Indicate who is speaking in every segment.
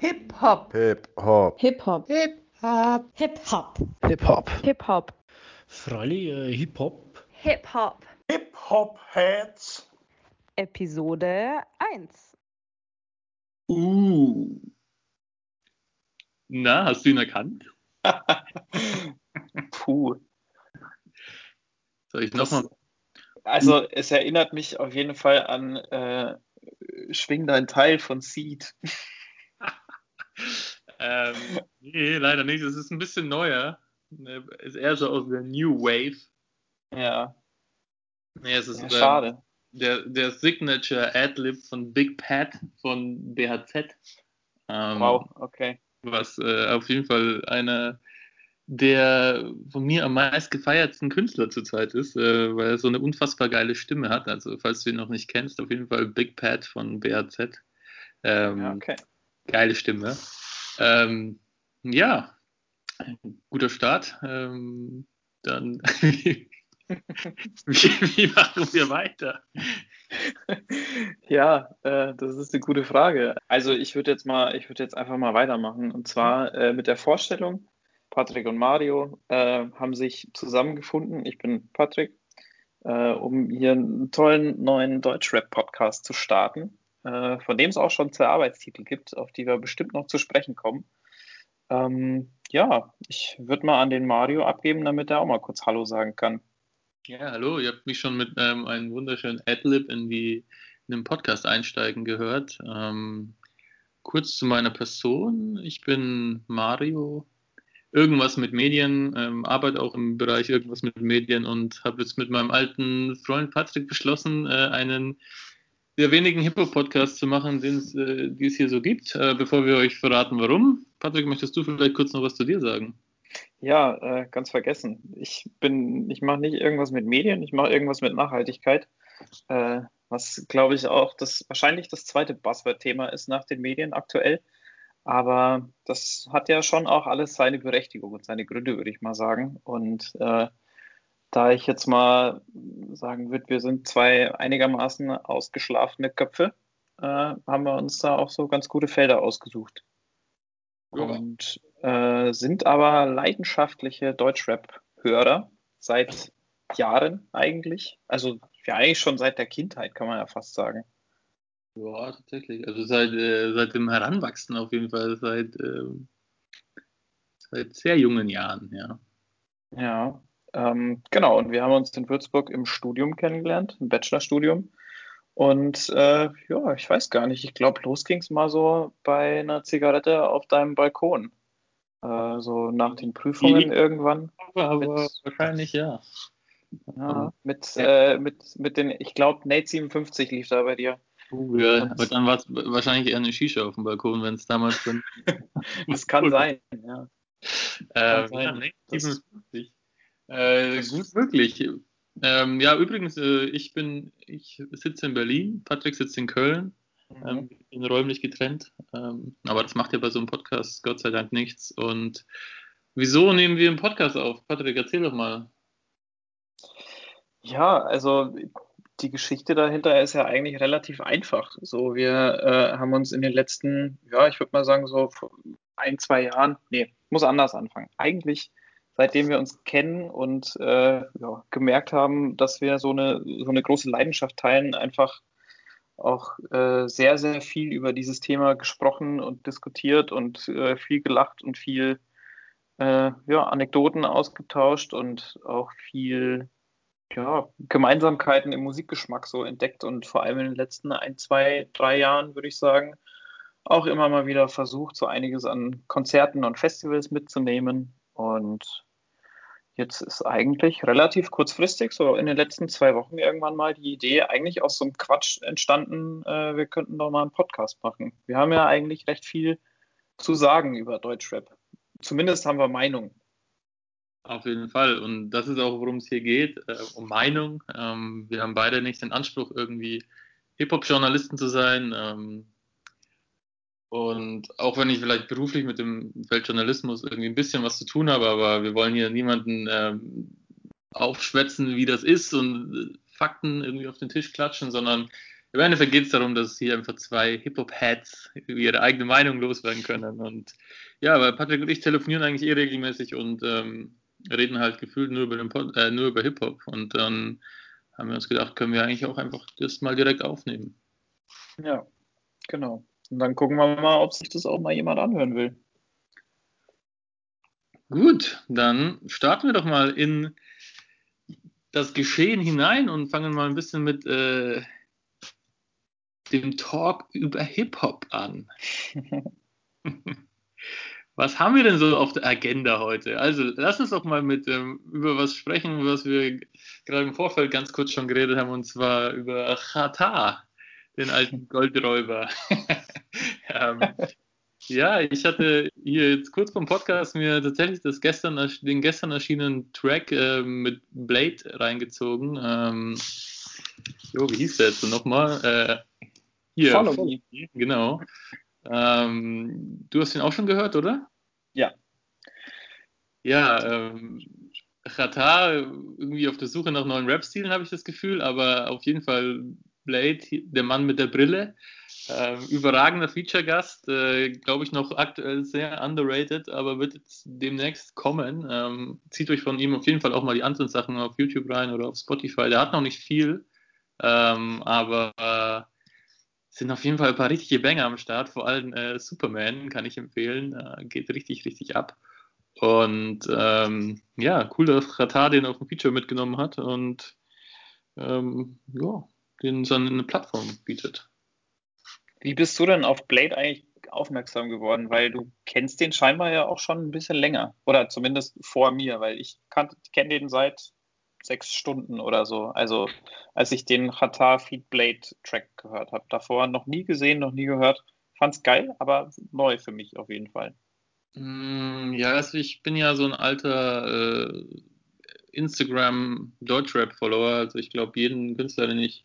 Speaker 1: Hip-Hop.
Speaker 2: Hip-Hop.
Speaker 3: Hip-Hop.
Speaker 1: Hip-Hop.
Speaker 3: Hip-Hop.
Speaker 4: Hip-Hop.
Speaker 3: Hip-Hop.
Speaker 4: Fralli, äh, Hip-Hop.
Speaker 3: Hip-Hop.
Speaker 1: Hip-Hop-Heads.
Speaker 3: Episode 1.
Speaker 5: Uh.
Speaker 6: Na, hast du ihn erkannt?
Speaker 5: Puh.
Speaker 6: Soll ich nochmal?
Speaker 5: Also es erinnert mich auf jeden Fall an äh, Schwing dein Teil von Seed.
Speaker 6: Ähm, nee, leider nicht. Es ist ein bisschen neuer. Äh, Ist eher so aus der New Wave.
Speaker 5: Ja,
Speaker 6: Nee, es ist
Speaker 5: ja
Speaker 6: ähm,
Speaker 5: schade.
Speaker 6: der, der Signature Adlib von Big Pat von BHZ. Ähm,
Speaker 5: Wow, okay.
Speaker 6: Was äh, auf jeden Fall einer der von mir am meisten gefeiertsten Künstler zurzeit ist, äh, weil er so eine unfassbar geile Stimme hat. Also, falls du ihn noch nicht kennst, auf jeden Fall Big Pat von BHZ. Ähm,
Speaker 5: Ja, okay.
Speaker 6: Geile Stimme. Ähm, ja, guter Start. Ähm, dann, wie, wie machen wir weiter?
Speaker 5: Ja, äh, das ist eine gute Frage. Also ich würde jetzt mal, ich würde jetzt einfach mal weitermachen. Und zwar äh, mit der Vorstellung, Patrick und Mario äh, haben sich zusammengefunden. Ich bin Patrick, äh, um hier einen tollen neuen Deutschrap-Podcast zu starten, äh, von dem es auch schon zwei Arbeitstitel gibt, auf die wir bestimmt noch zu sprechen kommen. Ähm, ja, ich würde mal an den Mario abgeben, damit er auch mal kurz Hallo sagen kann.
Speaker 6: Ja, hallo, ihr habt mich schon mit ähm, einem wunderschönen Adlib in, die, in den Podcast einsteigen gehört. Ähm, kurz zu meiner Person. Ich bin Mario. Irgendwas mit Medien, ähm, arbeite auch im Bereich irgendwas mit Medien und habe jetzt mit meinem alten Freund Patrick beschlossen, äh, einen der wenigen Hip-Hop-Podcasts zu machen, äh, die es hier so gibt. Äh, bevor wir euch verraten, warum. Patrick, möchtest du vielleicht kurz noch was zu dir sagen?
Speaker 5: Ja, äh, ganz vergessen. Ich bin, ich mache nicht irgendwas mit Medien, ich mache irgendwas mit Nachhaltigkeit. Äh, was glaube ich auch das wahrscheinlich das zweite Buzzword-Thema ist nach den Medien aktuell. Aber das hat ja schon auch alles seine Berechtigung und seine Gründe, würde ich mal sagen. Und äh, da ich jetzt mal sagen würde, wir sind zwei einigermaßen ausgeschlafene Köpfe, äh, haben wir uns da auch so ganz gute Felder ausgesucht.
Speaker 6: Ja.
Speaker 5: Und äh, sind aber leidenschaftliche Deutschrap-Hörer seit Jahren eigentlich. Also ja, eigentlich schon seit der Kindheit, kann man ja fast sagen.
Speaker 6: Ja, tatsächlich. Also seit, äh, seit dem Heranwachsen auf jeden Fall, seit, ähm, seit sehr jungen Jahren, ja.
Speaker 5: Ja, ähm, genau. Und wir haben uns in Würzburg im Studium kennengelernt, im Bachelorstudium. Und äh, ja, ich weiß gar nicht. Ich glaube, los ging es mal so bei einer Zigarette auf deinem Balkon. Äh, so nach den Prüfungen irgendwann.
Speaker 6: Aber,
Speaker 5: Mit-
Speaker 6: wahrscheinlich ja.
Speaker 5: Ja, mit, äh, mit, mit den, ich glaube, Nate 57 lief da bei dir.
Speaker 6: Uh, ja. Aber dann war es wahrscheinlich eher eine Shisha auf dem Balkon, wenn es damals dann.
Speaker 5: Das kann sein, ja.
Speaker 6: Äh,
Speaker 5: sein.
Speaker 6: ja,
Speaker 5: Das-
Speaker 6: 57. Äh, gut möglich. Ähm, ja, übrigens, äh, ich bin, ich sitze in Berlin, Patrick sitzt in Köln, ähm, wir sind räumlich getrennt. Ähm, aber das macht ja bei so einem Podcast Gott sei Dank nichts. Und wieso nehmen wir einen Podcast auf? Patrick, erzähl doch mal.
Speaker 5: Ja, also die Geschichte dahinter ist ja eigentlich relativ einfach. So, wir äh, haben uns in den letzten, ja, ich würde mal sagen, so vor ein, zwei Jahren, nee, muss anders anfangen. Eigentlich, seitdem wir uns kennen und äh, ja, gemerkt haben, dass wir so eine, so eine große Leidenschaft teilen, einfach auch äh, sehr, sehr viel über dieses Thema gesprochen und diskutiert und äh, viel gelacht und viel äh, ja, Anekdoten ausgetauscht und auch viel ja, Gemeinsamkeiten im Musikgeschmack so entdeckt und vor allem in den letzten ein, zwei, drei Jahren, würde ich sagen, auch immer mal wieder versucht, so einiges an Konzerten und Festivals mitzunehmen. Und jetzt ist eigentlich relativ kurzfristig, so in den letzten zwei Wochen irgendwann mal die Idee eigentlich aus so einem Quatsch entstanden, äh, wir könnten doch mal einen Podcast machen. Wir haben ja eigentlich recht viel zu sagen über Deutschrap. Zumindest haben wir Meinung.
Speaker 6: Auf jeden Fall. Und das ist auch, worum es hier geht, äh, um Meinung. Ähm, wir haben beide nicht den Anspruch, irgendwie Hip-Hop-Journalisten zu sein. Ähm, und auch wenn ich vielleicht beruflich mit dem Feld Journalismus irgendwie ein bisschen was zu tun habe, aber wir wollen hier niemanden ähm, aufschwätzen, wie das ist und äh, Fakten irgendwie auf den Tisch klatschen, sondern im Endeffekt geht es darum, dass hier einfach zwei Hip-Hop-Heads ihre eigene Meinung loswerden können. Und ja, weil Patrick und ich telefonieren eigentlich eh regelmäßig und ähm, reden halt gefühlt nur über, den Pod, äh, nur über Hip-Hop. Und dann haben wir uns gedacht, können wir eigentlich auch einfach das mal direkt aufnehmen.
Speaker 5: Ja, genau. Und dann gucken wir mal, ob sich das auch mal jemand anhören will.
Speaker 6: Gut, dann starten wir doch mal in das Geschehen hinein und fangen mal ein bisschen mit äh, dem Talk über Hip-Hop an. was haben wir denn so auf der Agenda heute? Also lass uns doch mal mit ähm, über was sprechen, was wir gerade im Vorfeld ganz kurz schon geredet haben, und zwar über Chata, den alten Goldräuber. Ähm, ja, ich hatte hier jetzt kurz vom Podcast mir tatsächlich das gestern, den gestern erschienenen Track äh, mit Blade reingezogen. Ähm, jo, wie hieß der jetzt nochmal? Äh, hier, Follow, Me. Genau. Ähm, du hast ihn auch schon gehört, oder?
Speaker 5: Ja.
Speaker 6: Ja, ähm, Chata irgendwie auf der Suche nach neuen Rap-Stilen, habe ich das Gefühl, aber auf jeden Fall Blade, der Mann mit der Brille, äh, überragender Feature-Gast, äh, glaube ich noch aktuell sehr underrated, aber wird jetzt demnächst kommen. Ähm, zieht euch von ihm auf jeden Fall auch mal die anderen Sachen auf YouTube rein oder auf Spotify. Der hat noch nicht viel, ähm, aber äh, sind auf jeden Fall ein paar richtige Banger am Start, vor allem äh, Superman kann ich empfehlen, äh, geht richtig, richtig ab. Und ähm, ja, cool, dass Qatar den auf dem Feature mitgenommen hat und ähm, ja, den so eine Plattform bietet.
Speaker 5: Wie bist du denn auf Blade eigentlich aufmerksam geworden? Weil du kennst den scheinbar ja auch schon ein bisschen länger. Oder zumindest vor mir, weil ich kenne den seit sechs Stunden oder so. Also als ich den Qatar Feed Blade Track gehört habe. Davor noch nie gesehen, noch nie gehört. Fand's geil, aber neu für mich auf jeden Fall.
Speaker 6: Mm, ja, also ich bin ja so ein alter äh, Instagram Deutschrap-Follower. Also ich glaube, jeden Künstler, den ich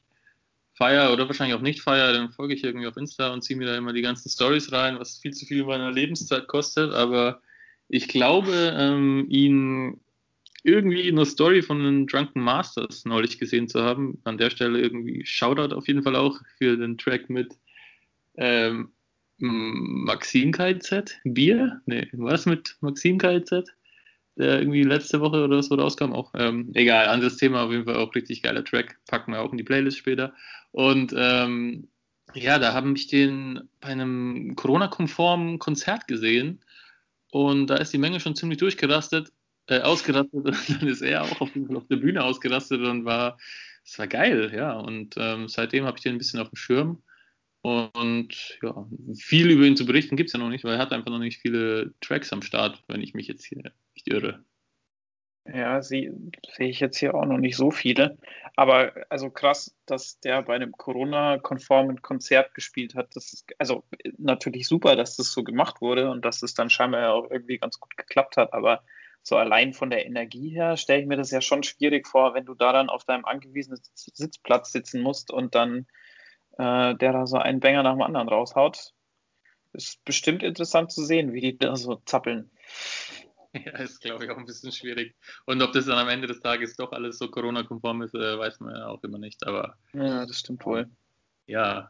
Speaker 6: feier oder wahrscheinlich auch nicht feier, dann folge ich irgendwie auf Insta und ziehe mir da immer die ganzen Stories rein, was viel zu viel meiner Lebenszeit kostet. Aber ich glaube, ähm, ihn irgendwie eine Story von den Drunken Masters neulich gesehen zu haben. An der Stelle irgendwie Shoutout auf jeden Fall auch für den Track mit ähm, Maxim KZ, Bier? Nee, was mit Maxim KZ? Der irgendwie letzte Woche oder so rauskam, auch ähm, egal, anderes Thema, auf jeden Fall auch richtig geiler Track, packen wir auch in die Playlist später. Und ähm, ja, da haben ich den bei einem Corona-konformen Konzert gesehen und da ist die Menge schon ziemlich durchgerastet, äh, ausgerastet und dann ist er auch auf, auf der Bühne ausgerastet und war, es war geil, ja. Und ähm, seitdem habe ich den ein bisschen auf dem Schirm. Und ja, viel über ihn zu berichten gibt es ja noch nicht, weil er hat einfach noch nicht viele Tracks am Start, wenn ich mich jetzt hier nicht irre.
Speaker 5: Ja, sehe ich jetzt hier auch noch nicht so viele. Aber also krass, dass der bei einem Corona-konformen Konzert gespielt hat. Das ist also natürlich super, dass das so gemacht wurde und dass es dann scheinbar auch irgendwie ganz gut geklappt hat. Aber so allein von der Energie her stelle ich mir das ja schon schwierig vor, wenn du da dann auf deinem angewiesenen Sitzplatz sitzen musst und dann äh, der da so einen Banger nach dem anderen raushaut. Ist bestimmt interessant zu sehen, wie die da so zappeln.
Speaker 6: Ja, ist, glaube ich, auch ein bisschen schwierig. Und ob das dann am Ende des Tages doch alles so Corona-konform ist, äh, weiß man ja auch immer nicht. Aber
Speaker 5: ja, das stimmt wohl.
Speaker 6: Ja,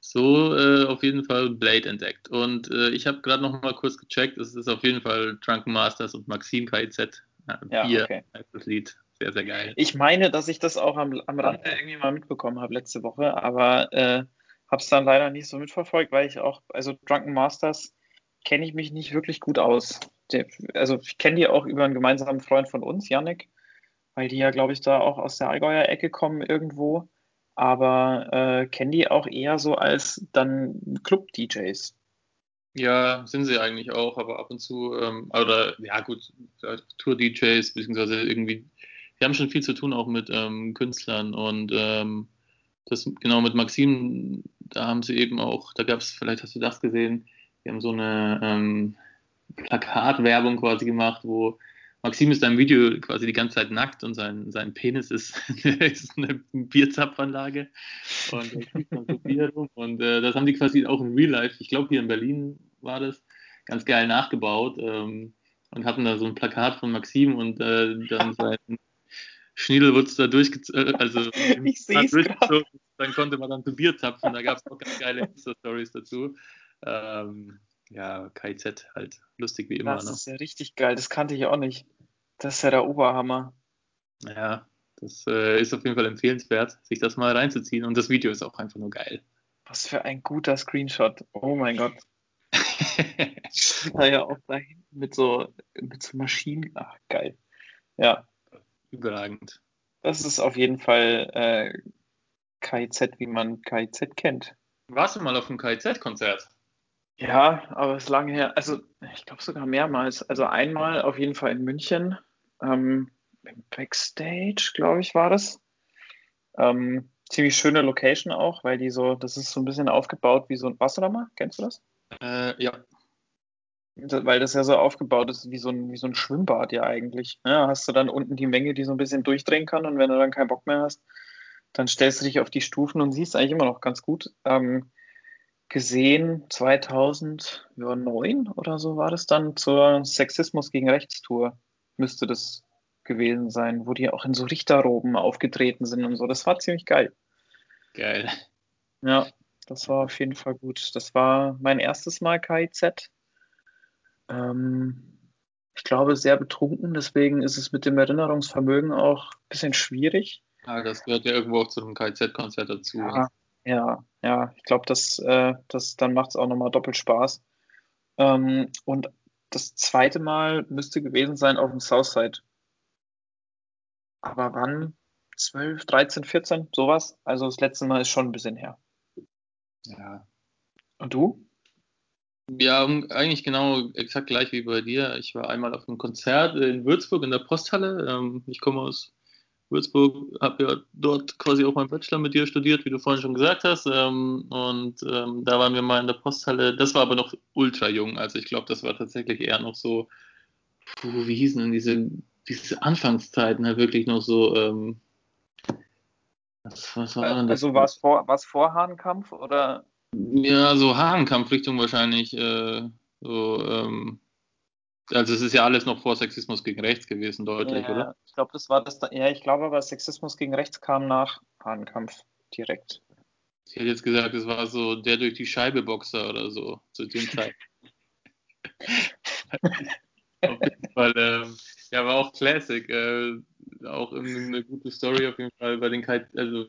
Speaker 6: so äh, auf jeden Fall Blade entdeckt. Und äh, ich habe gerade noch mal kurz gecheckt, es ist auf jeden Fall Drunken Masters und Maxim KIZ.
Speaker 5: Ja, Bier okay.
Speaker 6: das Lied. Sehr, sehr geil.
Speaker 5: Ich meine, dass ich das auch am, am Rande irgendwie mal mitbekommen habe letzte Woche, aber äh, habe es dann leider nicht so mitverfolgt, weil ich auch, also Drunken Masters kenne ich mich nicht wirklich gut aus. Der, also ich kenne die auch über einen gemeinsamen Freund von uns, Yannick, weil die ja, glaube ich, da auch aus der Allgäuer Ecke kommen irgendwo, aber äh, kenne die auch eher so als dann Club-DJs.
Speaker 6: Ja, sind sie eigentlich auch, aber ab und zu, ähm, oder ja gut, Tour-DJs, beziehungsweise irgendwie die haben schon viel zu tun auch mit ähm, Künstlern und ähm, das genau mit Maxim, da haben sie eben auch, da gab es, vielleicht hast du das gesehen, die haben so eine ähm, Plakatwerbung quasi gemacht, wo Maxim ist da im Video quasi die ganze Zeit nackt und sein, sein Penis ist, ist eine Bierzapfanlage und und äh, das haben die quasi auch in Real Life, ich glaube hier in Berlin war das, ganz geil nachgebaut ähm, und hatten da so ein Plakat von Maxim und äh, dann sein Schniedel wurde da durchgezogen, also
Speaker 5: Ich seh's grad.
Speaker 6: dann konnte man dann zu Bier zapfen, da gab es auch ganz geile Insta-Stories dazu. Ähm, ja, KIZ halt, lustig wie immer.
Speaker 5: Das
Speaker 6: Ne?
Speaker 5: ist ja richtig geil, das kannte ich auch nicht. Das ist ja der Oberhammer.
Speaker 6: Ja, das äh, ist auf jeden Fall empfehlenswert, sich das mal reinzuziehen und das Video ist auch einfach nur geil.
Speaker 5: Was für ein guter Screenshot. Oh mein Gott. Da ja auch da hinten mit so, mit so Maschinen. Ach, geil. Ja,
Speaker 6: Überragend.
Speaker 5: das ist auf jeden Fall äh, KIZ, wie man KIZ kennt.
Speaker 6: Warst du mal auf einem KIZ-Konzert?
Speaker 5: Ja, aber es ist lange her. Also, ich glaube sogar mehrmals. Also einmal auf jeden Fall in München. Ähm, im Backstage, glaube ich, war das. Ähm, ziemlich schöne Location auch, weil die so, das ist so ein bisschen aufgebaut wie so ein. Warst du da mal? Kennst du das?
Speaker 6: Äh, ja.
Speaker 5: Weil das ja so aufgebaut ist wie so ein, wie so ein Schwimmbad ja eigentlich. Ja, hast du dann unten die Menge, die so ein bisschen durchdrehen kann und wenn du dann keinen Bock mehr hast, dann stellst du dich auf die Stufen und siehst eigentlich immer noch ganz gut. Ähm, gesehen 2009 oder so war das dann zur Sexismus gegen Rechtstour müsste das gewesen sein, wo die auch in so Richterroben aufgetreten sind und so. Das war ziemlich geil.
Speaker 6: Geil.
Speaker 5: Ja, das war auf jeden Fall gut. Das war mein erstes Mal KIZ. Ähm, ich glaube, sehr betrunken, deswegen ist es mit dem Erinnerungsvermögen auch ein bisschen schwierig.
Speaker 6: Ja, das gehört ja irgendwo auch zu einem KIZ-Konzert dazu.
Speaker 5: Ja, ja, ja. Ich glaube, das, äh, das, dann macht es auch nochmal doppelt Spaß. Ähm, und das zweite Mal müsste gewesen sein auf dem Southside. Aber wann? 12, 13, 14, sowas? Also das letzte Mal ist schon ein bisschen her.
Speaker 6: Ja.
Speaker 5: Und du?
Speaker 6: Ja, eigentlich genau exakt gleich wie bei dir. Ich war einmal auf einem Konzert in Würzburg in der Posthalle. Ähm, ich komme aus Würzburg, habe ja dort quasi auch meinen Bachelor mit dir studiert, wie du vorhin schon gesagt hast. Ähm, und ähm, da waren wir mal in der Posthalle. Das war aber noch ultra jung. Also ich glaube, das war tatsächlich eher noch so, puh, wie hießen denn diese, diese Anfangszeiten halt wirklich noch so. Ähm, was, was war denn das?
Speaker 5: Also war es vor, war's vor Hahnkampf oder?
Speaker 6: Ja, so Hahnkampfrichtung wahrscheinlich. Äh, so, ähm, also es ist ja alles noch vor Sexismus gegen Rechts gewesen, deutlich,
Speaker 5: Ja,
Speaker 6: oder?
Speaker 5: Ich glaube, das war das. Da, ja, ich glaube aber Sexismus gegen Rechts kam nach Hahnkampf direkt.
Speaker 6: Ich hätte jetzt gesagt, es war so der durch die Scheibe Boxer oder so zu dem Zeit. auf jeden Fall, ähm, ja, war auch Classic. Äh, auch eine gute Story auf jeden Fall bei den Kite, also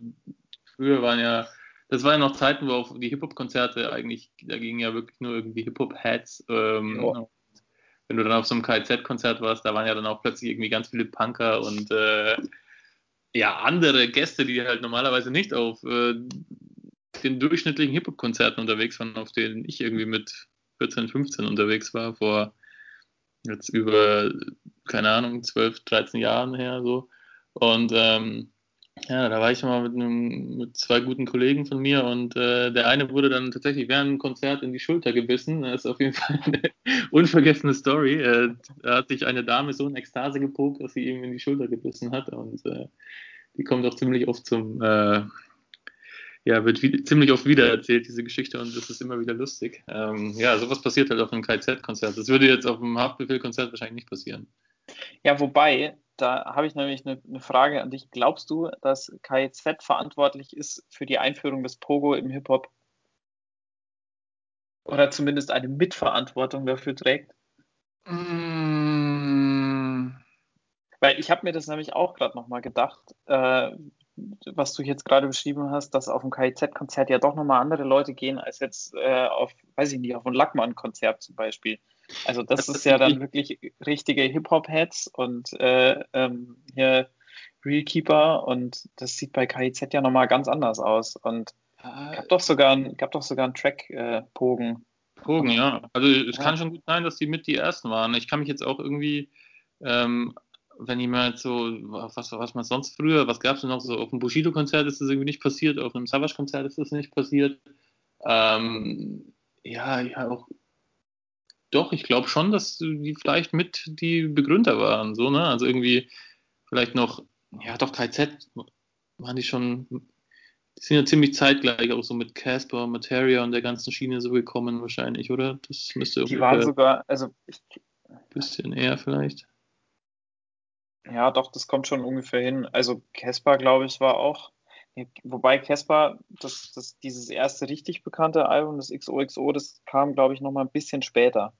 Speaker 6: früher waren ja, das waren ja noch Zeiten, wo auf die Hip-Hop-Konzerte eigentlich, da gingen ja wirklich nur irgendwie Hip-Hop-Heads. Ähm. Wenn du dann auf so einem KZ-Konzert warst, da waren ja dann auch plötzlich irgendwie ganz viele Punker und äh, ja, andere Gäste, die halt normalerweise nicht auf äh, den durchschnittlichen Hip-Hop-Konzerten unterwegs waren, auf denen ich irgendwie mit 14, 15 unterwegs war, vor jetzt über, keine Ahnung, 12, 13 Jahren her so. Und ähm, ja, da war ich mal mit, einem, mit zwei guten Kollegen von mir und äh, der eine wurde dann tatsächlich während dem Konzert in die Schulter gebissen. Das ist auf jeden Fall eine unvergessene Story. Äh, da hat sich eine Dame so in Ekstase gepokt, dass sie ihm in die Schulter gebissen hat und äh, die kommt auch ziemlich oft zum, äh, ja, wird wie, ziemlich oft wiedererzählt, diese Geschichte und das ist immer wieder lustig. Ähm, ja, sowas passiert halt auf einem KZ-Konzert. Das würde jetzt auf einem Haftbefehl-Konzert wahrscheinlich nicht passieren.
Speaker 5: Ja, wobei, da habe ich nämlich eine, eine Frage an dich. Glaubst du, dass KIZ verantwortlich ist für die Einführung des Pogo im Hip-Hop? Oder zumindest eine Mitverantwortung dafür trägt?
Speaker 6: Mm,
Speaker 5: Weil ich habe mir das nämlich auch gerade nochmal gedacht, äh, was du jetzt gerade beschrieben hast, dass auf dem KIZ-Konzert ja doch nochmal andere Leute gehen, als jetzt äh, auf, weiß ich nicht, auf ein Lackmann-Konzert zum Beispiel. Also das,
Speaker 6: Das
Speaker 5: ist ja dann wirklich richtige Hip-Hop-Heads und äh, ähm, hier Realkeeper und das sieht bei KIZ ja nochmal ganz anders aus. Und gab doch sogar, ein- gab doch sogar einen Track-Pogen.
Speaker 6: Drogen, ja. Also es
Speaker 5: Ja.
Speaker 6: kann schon gut sein, dass die mit die ersten waren. Ich kann mich jetzt auch irgendwie, ähm, wenn jemand so, was, was man sonst früher, was gab es denn noch so, auf einem Bushido-Konzert ist das irgendwie nicht passiert, auf einem Savage-Konzert ist das nicht passiert. Ähm, ja, ja, auch, doch, ich glaube schon, dass die vielleicht mit die Begründer waren, so, ne? Also irgendwie vielleicht noch, ja, doch, KZ waren die schon, die sind ja ziemlich zeitgleich auch so mit Casper, Materia und der ganzen Schiene so gekommen wahrscheinlich, oder? Das müsste
Speaker 5: Die waren sogar, also ich,
Speaker 6: ein bisschen eher vielleicht.
Speaker 5: Ja, doch, das kommt schon ungefähr hin. Also Casper, glaube ich, war auch. Wobei Casper, das, das, dieses erste richtig bekannte Album, das XOXO, das kam, glaube ich, noch mal ein bisschen später.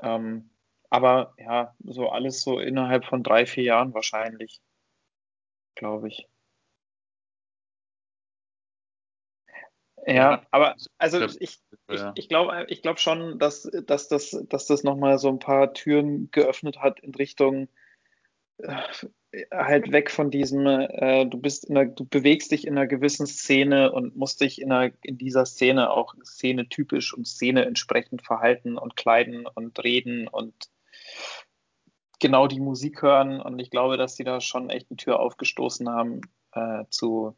Speaker 5: Ähm, aber ja, so alles so innerhalb von drei, vier Jahren wahrscheinlich, glaube ich. Ja, aber also ich, ich, ich glaube ich glaub schon, dass, dass, das, dass das nochmal so ein paar Türen geöffnet hat in Richtung äh, halt weg von diesem, äh, du bist in einer, du bewegst dich in einer gewissen Szene und musst dich in, einer, in dieser Szene auch Szene typisch und Szene entsprechend verhalten und kleiden und reden und genau die Musik hören. Und ich glaube, dass die da schon echt eine Tür aufgestoßen haben äh, zu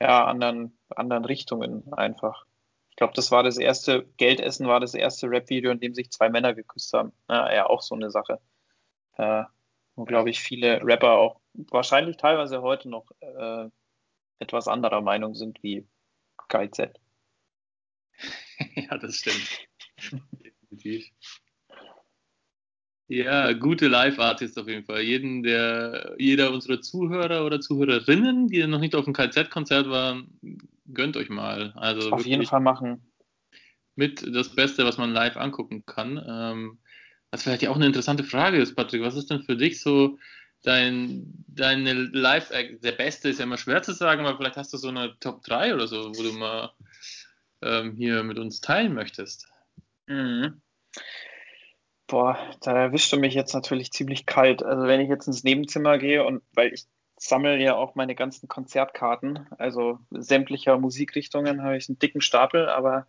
Speaker 5: ja, anderen, anderen Richtungen einfach. Ich glaube, das war das erste, Geldessen war das erste Rap-Video, in dem sich zwei Männer geküsst haben. Ja, ja auch so eine Sache. Äh, wo, glaube ich, viele Rapper auch wahrscheinlich teilweise heute noch äh, etwas anderer Meinung sind wie KZ.
Speaker 6: ja, das stimmt. Definitiv. Ja, gute Live-Artists auf jeden Fall. Jeden, der, jeder unserer Zuhörer oder Zuhörerinnen, die noch nicht auf dem KZ-Konzert waren, gönnt euch mal. Also
Speaker 5: auf jeden Fall machen.
Speaker 6: Mit das Beste, was man live angucken kann. Ähm, was vielleicht ja auch eine interessante Frage ist, Patrick. Was ist denn für dich so dein, deine Live-Act? Der Beste ist ja immer schwer zu sagen, aber vielleicht hast du so eine Top 3 oder so, wo du mal ähm, hier mit uns teilen möchtest.
Speaker 5: Mhm. Boah, da erwischt du mich jetzt natürlich ziemlich kalt. Also wenn ich jetzt ins Nebenzimmer gehe und weil ich sammle ja auch meine ganzen Konzertkarten, also sämtlicher Musikrichtungen habe ich einen dicken Stapel, aber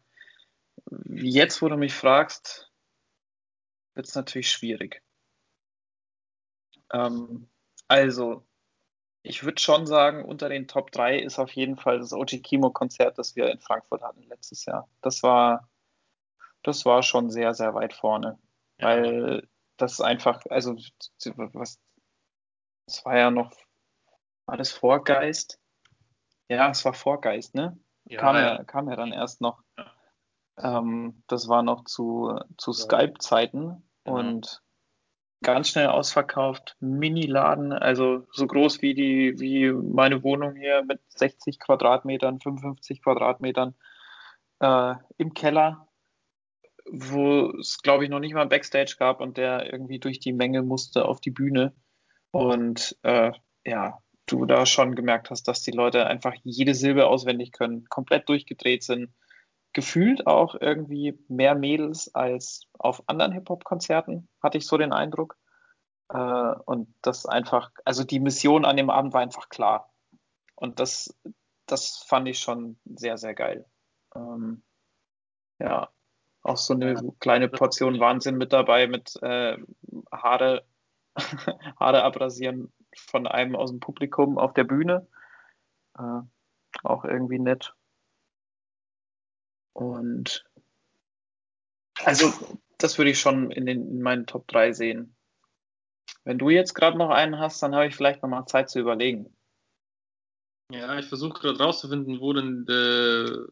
Speaker 5: jetzt, wo du mich fragst, wird es natürlich schwierig. Ähm, also, ich würde schon sagen, unter den Top 3 ist auf jeden Fall das OG Kimo Konzert, das wir in Frankfurt hatten letztes Jahr. Das war, das war schon sehr, sehr weit vorne. Ja. Weil das einfach, also was, das war ja noch, war das Vorgeist? Ja, es war Vorgeist, ne? Ja, kam, ja, kam ja dann erst noch. Ähm, das war noch zu, zu Skype-Zeiten und ganz schnell ausverkauft, Mini-Laden, also so groß wie die, wie meine Wohnung hier mit 60 Quadratmetern, 55 Quadratmetern äh, im Keller wo es, glaube ich, noch nicht mal Backstage gab und der irgendwie durch die Menge musste auf die Bühne. Und äh, ja, du da schon gemerkt hast, dass die Leute einfach jede Silbe auswendig können, komplett durchgedreht sind. Gefühlt auch irgendwie mehr Mädels als auf anderen Hip-Hop-Konzerten, hatte ich so den Eindruck. Äh, und das einfach, also die Mission an dem Abend war einfach klar. Und das, das fand ich schon sehr, sehr geil. Ähm, ja, auch so eine ja. kleine Portion Wahnsinn mit dabei mit äh, Haare, Haare abrasieren von einem aus dem Publikum auf der Bühne. Äh, auch irgendwie nett. Und also das würde ich schon in, den, in meinen Top 3 sehen. Wenn du jetzt gerade noch einen hast, dann habe ich vielleicht noch mal Zeit zu überlegen.
Speaker 6: Ja, ich versuche gerade rauszufinden, wo denn der,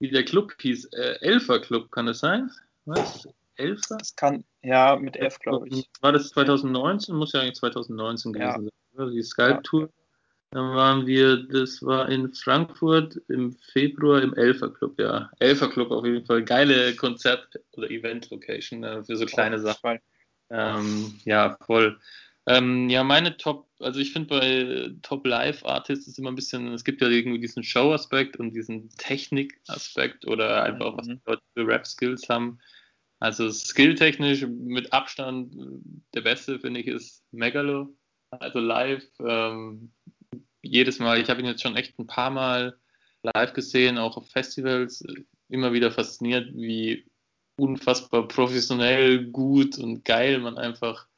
Speaker 6: wie der Club hieß. Äh, Elfer Club, kann das sein? Was?
Speaker 5: Elfer? Das kann, ja, mit F, glaube ich.
Speaker 6: War das 2019? Muss ja eigentlich 2019 gewesen ja. sein. Die Skype-Tour. Ja. Dann waren wir, das war in Frankfurt im Februar im Elfer Club, ja. Elfer Club auf jeden Fall. Geile Konzert- oder Event-Location äh, für so kleine Sachen. Ähm, ja, voll. Ähm, ja, meine Top, also ich finde bei Top Live Artists ist immer ein bisschen, es gibt ja irgendwie diesen Show-Aspekt und diesen Technik-Aspekt oder einfach, mhm. was die Leute für Rap-Skills haben. Also skilltechnisch mit Abstand der beste, finde ich, ist Megalo. Also live, ähm, jedes Mal, ich habe ihn jetzt schon echt ein paar Mal live gesehen, auch auf Festivals, immer wieder fasziniert, wie unfassbar professionell, gut und geil man einfach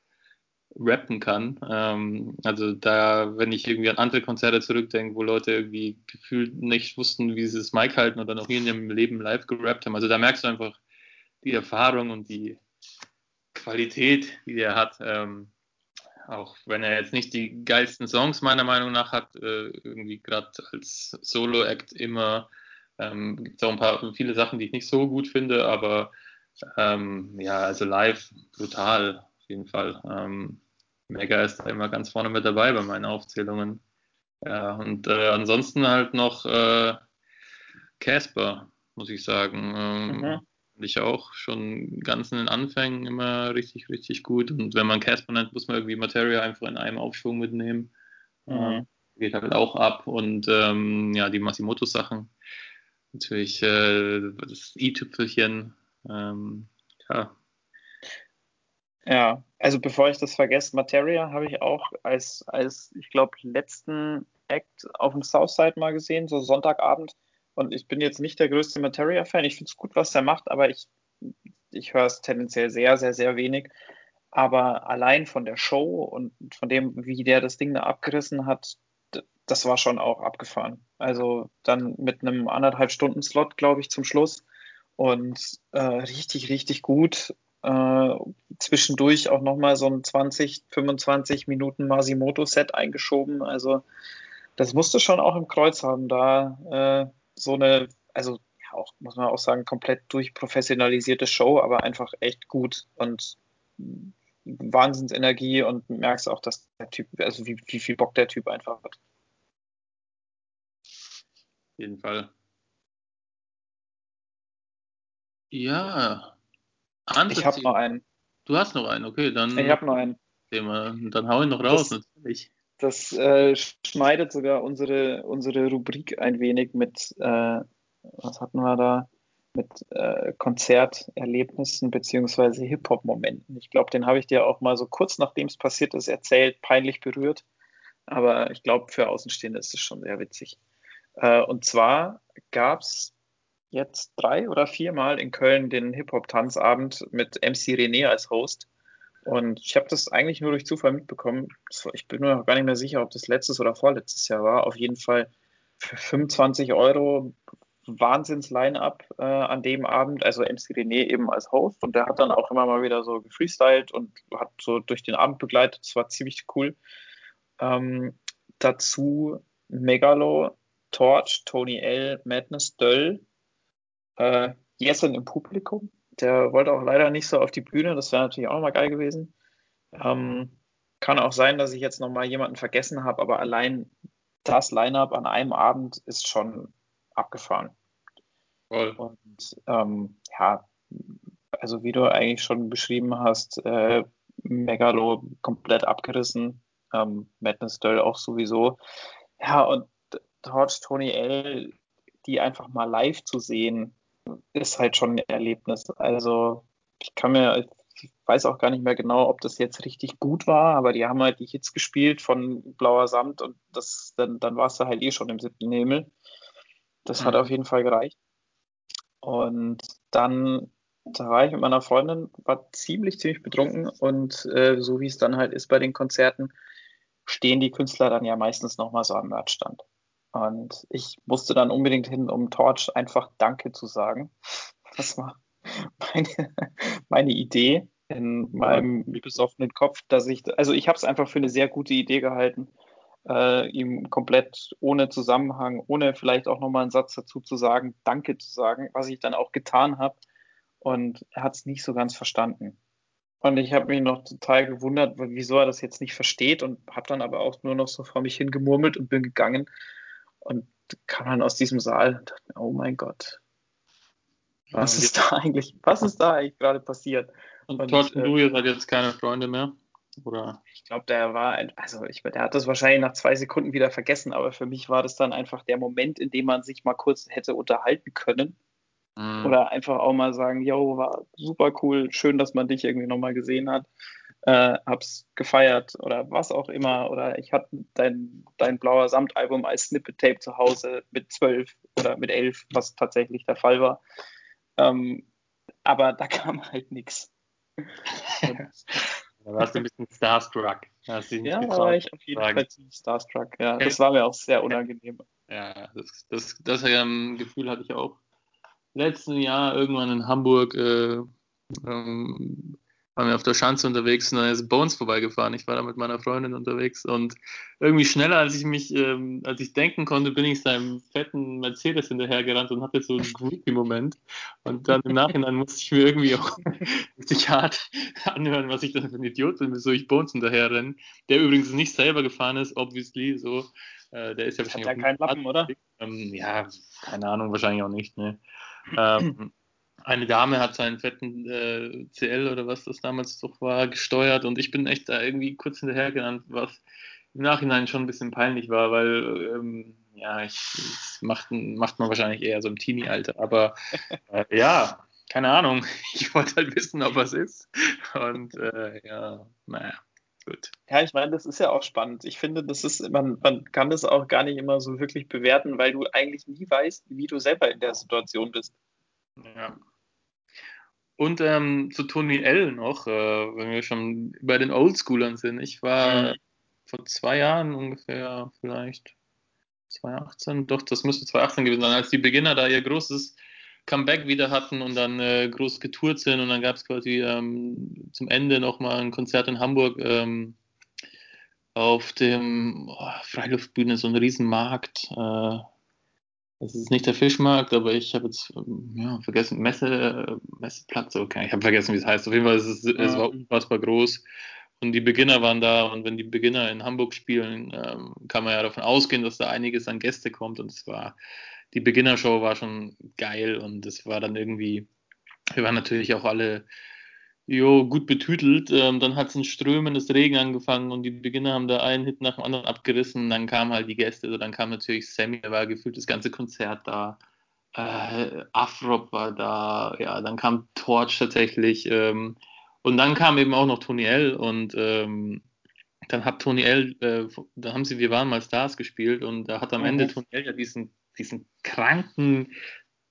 Speaker 6: rappen kann. Ähm, also da, wenn ich irgendwie an andere Konzerte zurückdenke, wo Leute irgendwie gefühlt nicht wussten, wie sie das Mic halten oder noch nie in ihrem Leben live gerappt haben. Also da merkst du einfach die Erfahrung und die Qualität, die der hat. Ähm, auch wenn er jetzt nicht die geilsten Songs meiner Meinung nach hat, äh, irgendwie gerade als Solo-Act immer, ähm, gibt es auch ein paar viele Sachen, die ich nicht so gut finde, aber ähm, ja, also live brutal jeden Fall. Ähm, Mega ist da immer ganz vorne mit dabei bei meinen Aufzählungen. Ja, und äh, ansonsten halt noch äh, Casper, muss ich sagen. Ähm,
Speaker 5: Mhm.
Speaker 6: Ich auch schon ganz in den Anfängen immer richtig, richtig gut. Und wenn man Casper nennt, muss man irgendwie Materia einfach in einem Aufschwung mitnehmen.
Speaker 5: Mhm.
Speaker 6: Äh, geht halt auch ab. Und ähm, ja, die Masimoto-Sachen. Natürlich äh, das i-Tüpfelchen. Ähm, ja,
Speaker 5: Ja, also bevor ich das vergesse, Materia habe ich auch als, als ich glaube, letzten Act auf dem Southside mal gesehen, so Sonntagabend. Und ich bin jetzt nicht der größte Materia-Fan. Ich finde es gut, was er macht, aber ich, ich höre es tendenziell sehr, sehr, sehr wenig. Aber allein von der Show und von dem, wie der das Ding da abgerissen hat, das war schon auch abgefahren. Also dann mit einem anderthalb Stunden Slot, glaube ich, zum Schluss. Und äh, richtig, richtig gut. Äh, zwischendurch auch nochmal so ein 20, 25 Minuten Masimoto-Set eingeschoben. Also das musste schon auch im Kreuz haben, da äh, so eine, also ja, auch, muss man auch sagen, komplett durchprofessionalisierte Show, aber einfach echt gut und Wahnsinnsenergie und merkst auch, dass der Typ, also wie, wie viel Bock der Typ einfach hat.
Speaker 6: auf jeden Fall. Ja.
Speaker 5: Ich habe noch einen.
Speaker 6: Du hast noch einen, okay, dann,
Speaker 5: Ich habe noch einen.
Speaker 6: Thema. dann hau ihn noch raus,
Speaker 5: Das-
Speaker 6: natürlich.
Speaker 5: Das äh, schneidet sogar unsere, unsere Rubrik ein wenig mit, äh, was hatten wir da? Mit äh, Konzerterlebnissen beziehungsweise Hip-Hop-Momenten. Ich glaube, den habe ich dir auch mal so kurz nachdem es passiert ist erzählt, peinlich berührt. Aber ich glaube, für Außenstehende ist es schon sehr witzig. Äh, und zwar gab es jetzt drei oder viermal in Köln den Hip-Hop-Tanzabend mit MC René als Host. Und ich habe das eigentlich nur durch Zufall mitbekommen. Ich bin mir noch gar nicht mehr sicher, ob das letztes oder vorletztes Jahr war. Auf jeden Fall für 25 Euro Wahnsinns-Line-Up äh, an dem Abend. Also MC René eben als Host. Und der hat dann auch immer mal wieder so gefreestylt und hat so durch den Abend begleitet. Das war ziemlich cool. Ähm, dazu Megalo, Torch, Tony L, Madness, Döll, äh, Jessen im Publikum. Der wollte auch leider nicht so auf die Bühne. Das wäre natürlich auch nochmal geil gewesen. Ähm, kann auch sein, dass ich jetzt nochmal jemanden vergessen habe, aber allein das Line-Up an einem Abend ist schon abgefahren.
Speaker 6: Voll.
Speaker 5: Und ähm, ja, also wie du eigentlich schon beschrieben hast, äh, Megalo komplett abgerissen, ähm, Madness Döll auch sowieso. Ja, und Torch Tony L, die einfach mal live zu sehen, ist halt schon ein Erlebnis. Also ich kann mir, ich weiß auch gar nicht mehr genau, ob das jetzt richtig gut war, aber die haben halt die Hits gespielt von Blauer Samt und das, dann, dann warst du halt eh schon im siebten Himmel. Das hat
Speaker 6: Mhm.
Speaker 5: auf jeden Fall gereicht. Und dann, da war ich mit meiner Freundin, war ziemlich, ziemlich betrunken und äh, so wie es dann halt ist bei den Konzerten, stehen die Künstler dann ja meistens nochmal so am Merchstand. Und ich musste dann unbedingt hin, um Torch einfach Danke zu sagen. Das war meine, meine Idee in meinem besoffenen Kopf, dass ich, also ich habe es einfach für eine sehr gute Idee gehalten, äh, ihm komplett ohne Zusammenhang, ohne vielleicht auch nochmal einen Satz dazu zu sagen, Danke zu sagen, was ich dann auch getan habe. Und er hat es nicht so ganz verstanden. Und ich habe mich noch total gewundert, wieso er das jetzt nicht versteht und habe dann aber auch nur noch so vor mich hingemurmelt und bin gegangen und kam dann aus diesem Saal und dachte oh mein Gott, was ist da eigentlich, was ist da eigentlich gerade passiert?
Speaker 6: Und
Speaker 5: Und,
Speaker 6: Todd
Speaker 5: äh,
Speaker 6: du, ihr seid jetzt keine Freunde mehr? Oder?
Speaker 5: Ich glaube, der war, ein- also ich, der hat das wahrscheinlich nach zwei Sekunden wieder vergessen, aber für mich war das dann einfach der Moment, in dem man sich mal kurz hätte unterhalten können.
Speaker 6: Mhm.
Speaker 5: Oder einfach auch mal sagen, yo, war super cool, schön, dass man dich irgendwie nochmal gesehen hat. Äh, hab's gefeiert oder was auch immer. Oder ich hatte dein, dein blauer Samtalbum als Snippet-Tape zu Hause mit zwölf oder mit elf, was tatsächlich der Fall war. Ähm, aber da kam halt nichts.
Speaker 6: Da warst du ein bisschen starstruck.
Speaker 5: Ja, da war ich auf jeden. Fall ziemlich starstruck. Ja, das war mir auch sehr unangenehm.
Speaker 6: Ja, das, das, das ähm, Gefühl hatte ich auch letzten Jahr irgendwann in Hamburg. Äh, ähm, waren wir auf der Schanze unterwegs und dann ist Bones vorbeigefahren. Ich war da mit meiner Freundin unterwegs und irgendwie schneller als ich mich, ähm, als ich denken konnte, bin ich seinem fetten Mercedes hinterhergerannt und hatte so einen Groupie-Moment. Und dann im Nachhinein musste ich mir irgendwie auch richtig hart anhören, was ich dann für ein Idiot bin, wieso ich Bones hinterher renne. Der übrigens nicht selber gefahren ist, obviously, so. Äh, der ist ja wahrscheinlich.
Speaker 5: Hat ja keinen Lappen, oder?
Speaker 6: Ähm, ja, keine Ahnung, wahrscheinlich auch nicht, ne. Ähm, eine Dame hat seinen fetten äh, CL oder was das damals doch war, gesteuert und ich bin echt da irgendwie kurz hinterher genannt, was im Nachhinein schon ein bisschen peinlich war, weil ähm, ja, ich, das macht, macht man wahrscheinlich eher so im Teenie-Alter, aber äh, ja, keine Ahnung, ich wollte halt wissen, ob was ist und äh, ja, naja. Gut.
Speaker 5: Ja, ich meine, das ist ja auch spannend. Ich finde, das ist, man, man kann das auch gar nicht immer so wirklich bewerten, weil du eigentlich nie weißt, wie du selber in der Situation bist.
Speaker 6: Ja. Und ähm, zu Tony L noch, äh, wenn wir schon bei den Oldschoolern sind. Ich war mhm. vor zwei Jahren ungefähr, vielleicht 2018, doch, das müsste 2018 gewesen sein, als die Beginner da ihr großes Comeback wieder hatten und dann äh, groß getourt sind und dann gab es quasi ähm, zum Ende nochmal ein Konzert in Hamburg ähm, auf dem oh, Freiluftbühne, so ein Riesenmarkt. Äh, das ist nicht der Fischmarkt, aber ich habe jetzt ja, vergessen, Messe, Messeplatz, okay, ich habe vergessen, wie es heißt. Auf jeden Fall, es, ist, es war unfassbar groß und die Beginner waren da und wenn die Beginner in Hamburg spielen, ähm, kann man ja davon ausgehen, dass da einiges an Gäste kommt und es war die Beginnershow war schon geil und es war dann irgendwie, wir waren natürlich auch alle jo, gut betütelt. Ähm, dann hat es in Strömen des Regen angefangen und die Beginner haben da einen Hit nach dem anderen abgerissen. Dann kamen halt die Gäste, also dann kam natürlich Sammy, da war gefühlt das ganze Konzert da. Äh, Afrop war da, ja, dann kam Torch tatsächlich. Ähm, und dann kam eben auch noch Tony L und ähm, dann hat Tony L, äh, da haben sie Wir waren mal Stars gespielt und da hat am mhm. Ende Tony L ja diesen diesen kranken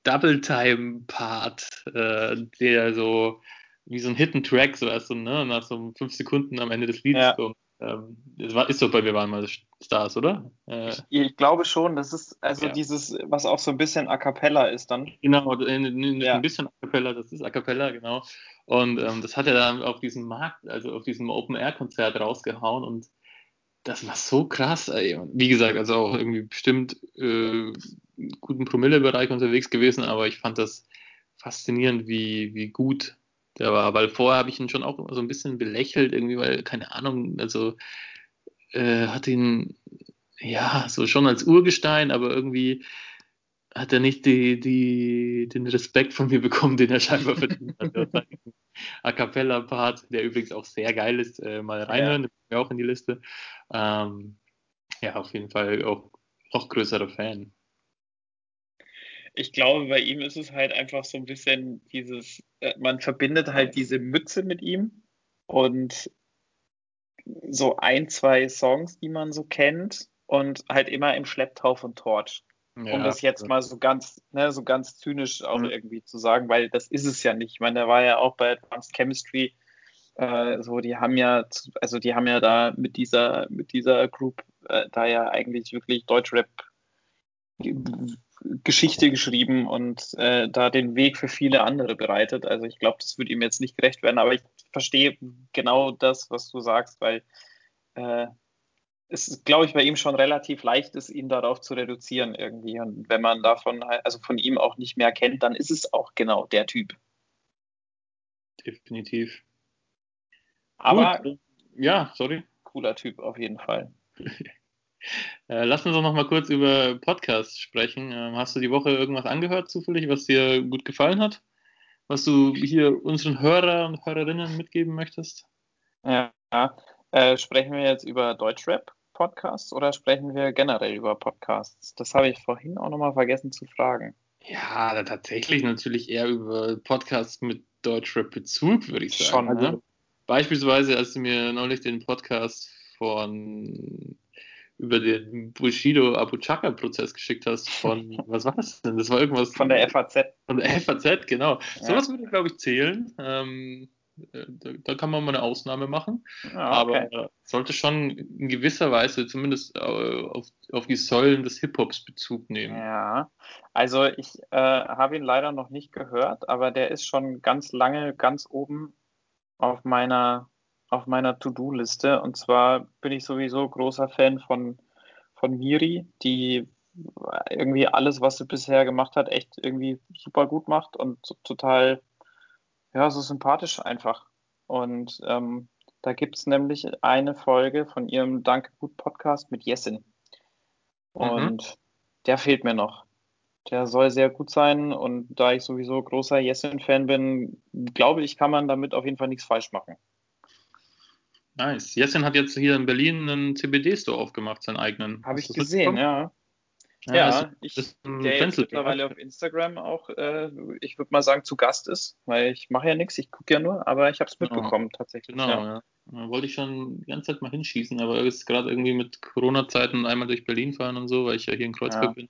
Speaker 6: Double-Time-Part, äh, der so wie so ein Hidden Track, so erst so, ne, nach so fünf Sekunden am Ende des Liedes ja. kommt. Ähm, das war, ist doch bei Wir waren mal Stars, oder?
Speaker 5: Äh, ich, ich, glaube schon, das ist also ja. dieses, was auch so ein bisschen A Cappella ist dann.
Speaker 6: Genau, ein, ja. ein bisschen A Cappella, das ist A Cappella, genau. Und ähm, das hat er dann auf diesem Markt, also auf diesem Open-Air-Konzert rausgehauen und das war so krass. Ey. Wie gesagt, also auch irgendwie bestimmt äh, guten Promillebereich unterwegs gewesen, aber ich fand das faszinierend, wie, wie gut der war. Weil vorher habe ich ihn schon auch so ein bisschen belächelt, irgendwie, weil, keine Ahnung, also äh, hat ihn ja so schon als Urgestein, aber irgendwie hat er nicht die, die, den Respekt von mir bekommen, den er scheinbar verdient hat. A Cappella-Part, der übrigens auch sehr geil ist, äh, mal reinhören, ja. das auch in die Liste. Ähm, ja, auf jeden Fall auch noch größerer Fan.
Speaker 5: Ich glaube, bei ihm ist es halt einfach so ein bisschen dieses, äh, man verbindet halt diese Mütze mit ihm und so ein, zwei Songs, die man so kennt und halt immer im Schlepptau von Torch. Ja, um das jetzt mal so ganz, ne, so ganz zynisch auch mhm. irgendwie zu sagen, weil das ist es ja nicht. Ich meine, der war ja auch bei Advanced Chemistry äh, so, die haben ja, also die haben ja da mit dieser, mit dieser Group äh, da ja eigentlich wirklich Deutschrap Geschichte geschrieben und äh, da den Weg für viele andere bereitet. Also ich glaube, das würde ihm jetzt nicht gerecht werden, aber ich verstehe genau das, was du sagst, weil äh, es, glaube ich, bei ihm schon relativ leicht ist, ihn darauf zu reduzieren irgendwie. Und wenn man davon, also von ihm auch nicht mehr kennt, dann ist es auch genau der Typ.
Speaker 6: Definitiv.
Speaker 5: Aber
Speaker 6: Gut. ja, sorry.
Speaker 5: Cooler Typ auf jeden Fall.
Speaker 6: äh, lass uns doch noch mal kurz über Podcasts sprechen. Ähm, hast du die Woche irgendwas angehört zufällig, was dir gut gefallen hat? Was du hier unseren Hörer und Hörerinnen mitgeben möchtest?
Speaker 5: Ja, äh, sprechen wir jetzt über Deutschrap? Podcasts oder sprechen wir generell über Podcasts? Das habe ich vorhin auch nochmal vergessen zu fragen.
Speaker 6: Ja, tatsächlich natürlich eher über Podcasts mit Deutschrap-Bezug, würde ich sagen. Schon, also, ne? Beispielsweise, als du mir neulich den Podcast von über den Bushido Abu Chaka Prozess geschickt hast von was war das denn? Das war irgendwas
Speaker 5: von der FAZ.
Speaker 6: Von der FAZ, genau. Ja. Sowas würde glaube ich zählen. Ähm, äh, da, da, kann man mal eine Ausnahme machen. Ah, okay. Aber sollte schon in gewisser Weise zumindest äh, auf, auf die Säulen des Hip-Hops Bezug nehmen.
Speaker 5: Ja, also ich äh, habe ihn leider noch nicht gehört, aber der ist schon ganz lange ganz oben auf meiner, auf meiner To-Do-Liste. Und zwar bin ich sowieso großer Fan von, von Miri, die irgendwie alles, was sie bisher gemacht hat, echt irgendwie super gut macht und total, ja, so sympathisch einfach. Und ähm, da gibt es nämlich eine Folge von ihrem Danke gut Podcast mit Jessin. Und mhm. der fehlt mir noch. Der soll sehr gut sein und da ich sowieso großer Jessin-Fan bin, glaube ich, kann man damit auf jeden Fall nichts falsch machen.
Speaker 6: Nice. Jessin hat jetzt hier in Berlin einen CBD-Store aufgemacht, seinen eigenen.
Speaker 5: Habe ich gesehen, ja. Ja, ja ich, der jetzt mittlerweile auf Instagram auch, äh, ich würde mal sagen, zu Gast ist, weil ich mache ja nichts, ich gucke ja nur, aber ich habe es genau. mitbekommen tatsächlich.
Speaker 6: Genau, ja. ja. Da wollte ich schon die ganze Zeit mal hinschießen, aber ist gerade irgendwie mit Corona-Zeiten einmal durch Berlin fahren und so, weil ich ja hier in Kreuzberg ja. bin.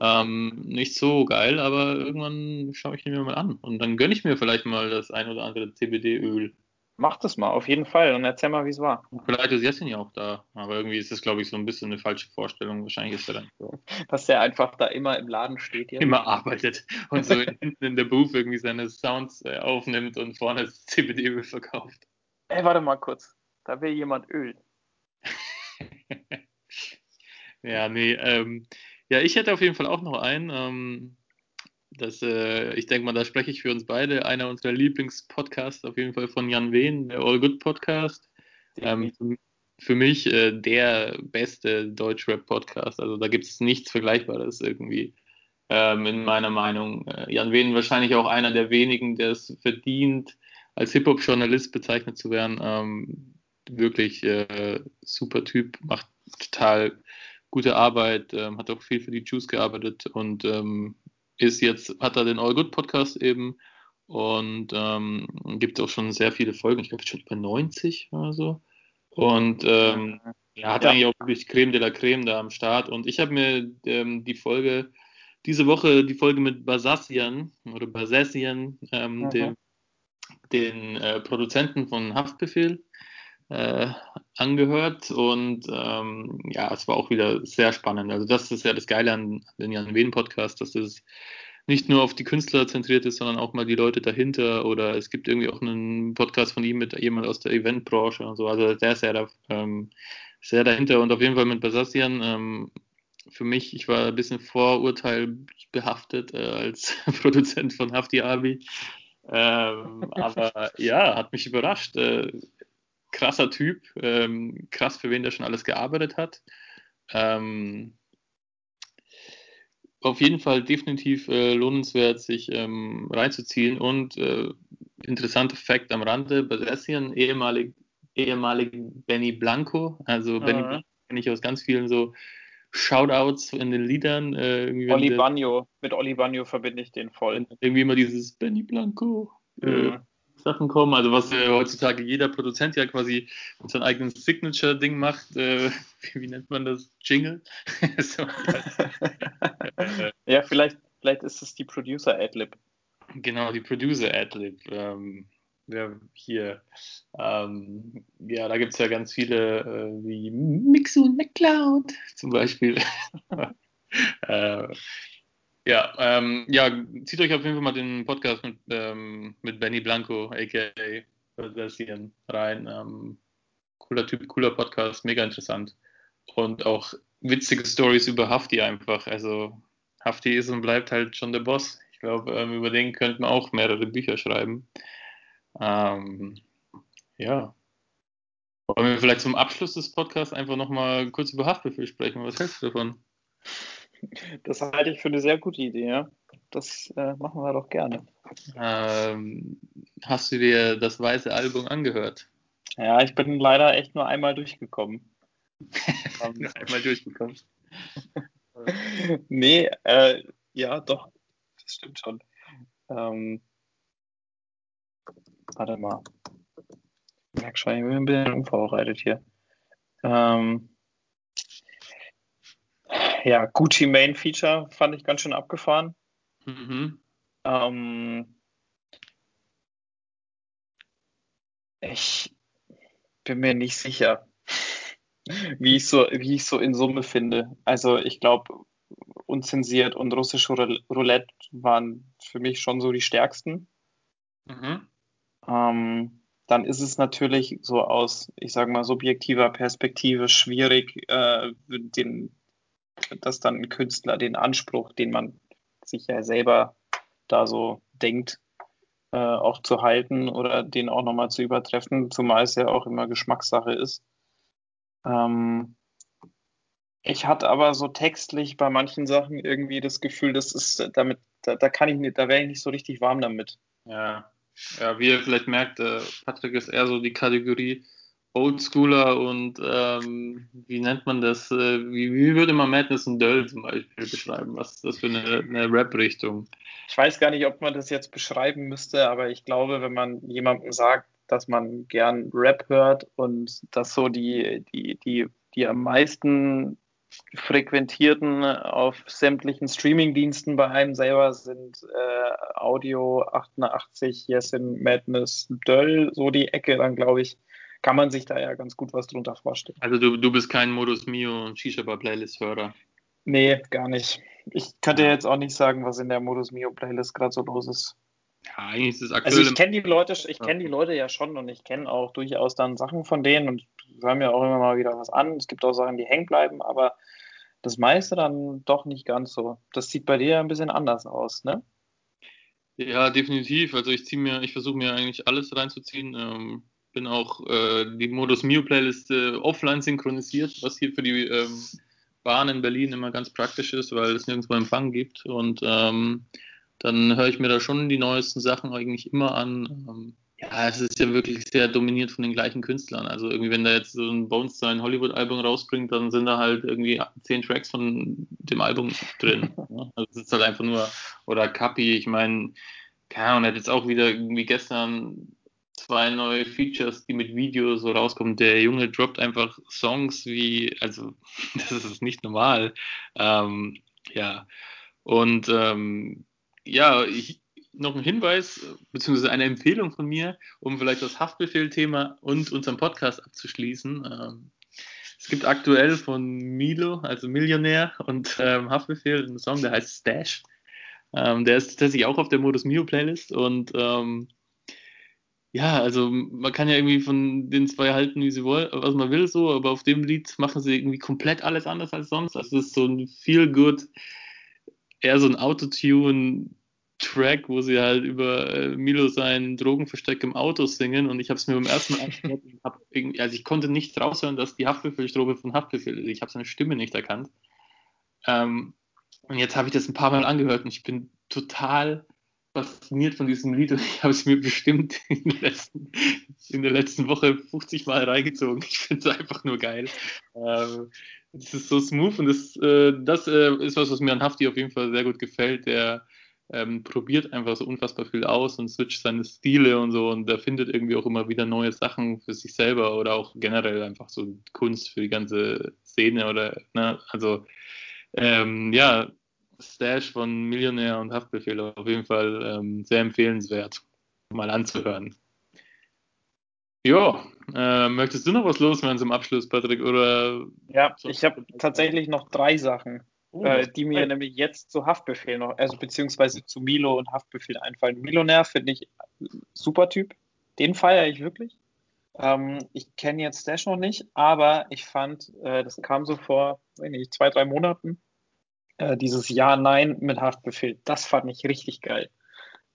Speaker 6: Ähm, nicht so geil, aber irgendwann schaue ich ihn mir mal an und dann gönne ich mir vielleicht mal das ein oder andere CBD-Öl.
Speaker 5: Mach das mal, auf jeden Fall. Und erzähl mal, wie es war.
Speaker 6: Vielleicht ist Jessin ja auch da. Aber irgendwie ist das, glaube ich, so ein bisschen eine falsche Vorstellung. Wahrscheinlich ist er dann
Speaker 5: so. Dass der einfach da immer im Laden steht.
Speaker 6: Jetzt. Immer arbeitet und so hinten in der Booth irgendwie seine Sounds äh, aufnimmt und vorne das CBD-Öl verkauft.
Speaker 5: Ey, warte mal kurz. Da will jemand Öl.
Speaker 6: ja, nee. Ähm, ja, ich hätte auf jeden Fall auch noch einen. Ähm, das, äh, ich denke mal, da spreche ich für uns beide. Einer unserer Lieblingspodcasts auf jeden Fall von Jan Wehn, der All Good Podcast. Ähm, für mich äh, der beste Deutschrap-Podcast. Also da gibt es nichts Vergleichbares irgendwie. Ähm, in meiner Meinung. Äh, Jan Wehn wahrscheinlich auch einer der wenigen, der es verdient, als Hip-Hop-Journalist bezeichnet zu werden. Ähm, wirklich äh, super Typ, macht total gute Arbeit, ähm, hat auch viel für die Juice gearbeitet und ähm, ist jetzt, hat er den All Good Podcast eben und ähm, gibt auch schon sehr viele Folgen, ich glaube schon über 90 oder so. Und ähm, ja, hat ja. eigentlich auch wirklich Creme de la Creme da am Start. Und ich habe mir ähm, die Folge, diese Woche die Folge mit Basassian oder Basassian, ähm, mhm. dem, den äh, Produzenten von Haftbefehl, äh, angehört und ähm, ja, es war auch wieder sehr spannend. Also das ist ja das Geile an den Jan Wehn Podcast, dass es nicht nur auf die Künstler zentriert ist, sondern auch mal die Leute dahinter oder es gibt irgendwie auch einen Podcast von ihm mit jemand aus der Eventbranche und so. Also der ist sehr, da, ähm, sehr dahinter und auf jeden Fall mit Basastian. Ähm, für mich, ich war ein bisschen vorurteilbehaftet äh, als Produzent von Hafti Abi. Ähm, aber ja, hat mich überrascht. Äh, krasser Typ, ähm, krass für wen der schon alles gearbeitet hat. Ähm, auf jeden Fall definitiv äh, lohnenswert, sich ähm, reinzuziehen. Und äh, interessanter Fakt am Rande: Basessian, ehemalig, ehemalig Benny Blanco. Also, mhm. Benny Blanco kenne ich aus ganz vielen so Shoutouts in den Liedern. Äh,
Speaker 5: Oli Bagno, mit Oli Bagno verbinde ich den voll.
Speaker 6: Irgendwie immer dieses Benny Blanco. Äh, mhm. Sachen kommen. Also was äh, heutzutage jeder Produzent ja quasi mit seinem eigenen Signature-Ding macht. Äh, wie, wie, nennt man das? Jingle?
Speaker 5: ja, vielleicht, vielleicht ist es die Producer-Adlib.
Speaker 6: Genau, die Producer-Adlib. Ähm, ja, hier, ähm, ja, da gibt es ja ganz viele, äh, wie Mixo und McCloud zum Beispiel. äh, ja, ähm, ja, zieht euch auf jeden Fall mal den Podcast mit, ähm, mit Benny Blanco, aka Versieren, rein. Ähm, cooler Typ, cooler Podcast, mega interessant. Und auch witzige Stories über Hafti einfach. Also Hafti ist und bleibt halt schon der Boss. Ich glaube, ähm, über den könnte man auch mehrere Bücher schreiben. Ähm, ja. Wollen wir vielleicht zum Abschluss des Podcasts einfach nochmal kurz über Haftbefehl sprechen? Was hältst du davon?
Speaker 5: Das halte ich für eine sehr gute Idee, ja. Das äh, machen wir doch gerne.
Speaker 6: Ähm, hast du dir das weiße Album angehört?
Speaker 5: Ja, ich bin leider echt nur einmal durchgekommen.
Speaker 6: nur einmal durchgekommen.
Speaker 5: nee, äh, ja, doch. Das stimmt schon. Ähm, warte mal. Ich merke schon, ich bin ein bisschen unvorbereitet hier. Ähm, ja, Gucci Main Feature fand ich ganz schön abgefahren. Mhm. Ähm, ich bin mir nicht sicher, wie ich so, wie ich so in Summe finde. Also ich glaube, unzensiert und russische Roulette waren für mich schon so die stärksten. Mhm. Ähm, dann ist es natürlich so aus, ich sage mal, subjektiver Perspektive schwierig, äh, den, dass dann ein Künstler den Anspruch, den man sich ja selber da so denkt, äh, auch zu halten oder den auch nochmal zu übertreffen, zumal es ja auch immer Geschmackssache ist. Ähm, ich hatte aber so textlich bei manchen Sachen irgendwie das Gefühl, das ist damit, da, da kann ich nicht, da wäre ich nicht so richtig warm damit.
Speaker 6: Ja, ja, wie ihr vielleicht merkt, äh, Patrick ist eher so die Kategorie Oldschooler und ähm, wie nennt man das? Äh, wie, wie, würde man Madness und Döll zum Beispiel beschreiben? Was ist das für eine, eine Rap-Richtung?
Speaker 5: Ich weiß gar nicht, ob man das jetzt beschreiben müsste, aber ich glaube, wenn man jemandem sagt, dass man gern Rap hört und dass so die, die, die, die am meisten frequentierten auf sämtlichen Streamingdiensten bei einem selber sind äh, Audio 88, Yes in Madness, Döll, so die Ecke, dann glaube ich, kann man sich da ja ganz gut was drunter vorstellen.
Speaker 6: Also du, du bist kein Modus Mio und Shisha Bar Playlist Hörer.
Speaker 5: Nee, gar nicht. Ich könnte jetzt auch nicht sagen, was in der Modus Mio Playlist gerade so los ist.
Speaker 6: Ja, eigentlich ist es aktuell.
Speaker 5: Also ich kenne die Leute, ich kenne die Leute ja schon und ich kenne auch durchaus dann Sachen von denen und hören mir auch immer mal wieder was an. Es gibt auch Sachen, die hängen bleiben, aber das meiste dann doch nicht ganz so. Das sieht bei dir ein bisschen anders aus, ne?
Speaker 6: Ja, definitiv. Also ich ziehe mir, ich versuche mir eigentlich alles reinzuziehen. Ähm, bin auch äh, die Modus Mio Playlist äh, offline synchronisiert, was hier für die ähm, Bahn in Berlin immer ganz praktisch ist, weil es nirgendwo Empfang gibt. Und ähm, dann höre ich mir da schon die neuesten Sachen eigentlich immer an. Ähm, ja, es ist ja wirklich sehr dominiert von den gleichen Künstlern. Also irgendwie, wenn da jetzt so ein Bones sein Hollywood-Album rausbringt, dann sind da halt irgendwie zehn Tracks von dem Album drin. Ne? Also es ist halt einfach nur, oder Kapi, ich meine, keine Ahnung, hat jetzt auch wieder irgendwie gestern zwei neue Features, die mit Video so rauskommen. Der Junge droppt einfach Songs wie, also das ist nicht normal. Ähm, ja, und ähm, ja, ich, noch ein Hinweis, beziehungsweise eine Empfehlung von mir, um vielleicht das Haftbefehl-Thema und unseren Podcast abzuschließen. Ähm, es gibt aktuell von Milo, also Millionär und ähm, Haftbefehl, einen Song, der heißt Stash. Ähm, der ist tatsächlich auch auf der Modus Mio Playlist und ähm, ja, also man kann ja irgendwie von den zwei halten, wie sie wollen, was man will, so, aber auf dem Lied machen sie irgendwie komplett alles anders als sonst. Also es ist so ein feel good, eher so ein Autotune Track, wo sie halt über äh, Milo sein Drogenversteck im Auto singen und ich habe es mir beim ersten Mal angehört also ich konnte nicht raushören, dass die Haftbefehlstrobe von Haftbefehl ist. Ich habe seine Stimme nicht erkannt. Ähm, und jetzt habe ich das ein paar Mal angehört und ich bin total fasziniert von diesem Lied und ich habe es mir bestimmt in der, letzten, in der letzten Woche 50 Mal reingezogen. Ich finde es einfach nur geil. Ähm, ist so smooth und das, äh, das äh, ist was, was mir an Hafti auf jeden Fall sehr gut gefällt. Der ähm, probiert einfach so unfassbar viel aus und switcht seine Stile und so und er findet irgendwie auch immer wieder neue Sachen für sich selber oder auch generell einfach so Kunst für die ganze Szene oder, ne, also ähm, ja, Stash von Millionär und Haftbefehl auf jeden Fall ähm, sehr empfehlenswert, mal anzuhören. Ja, äh, möchtest du noch was loswerden zum Abschluss, Patrick? Oder
Speaker 5: ja, ich habe tatsächlich noch drei Sachen, oh, äh, die mir nämlich jetzt zu Haftbefehl noch, also beziehungsweise zu Milo und Haftbefehl einfallen. Millionär finde ich super Typ, den feiere ich wirklich. Ähm, ich kenne jetzt Stash noch nicht, aber ich fand, äh, das kam so vor nicht, zwei, drei Monaten, äh, dieses Ja-Nein mit Haftbefehl, das fand ich richtig geil.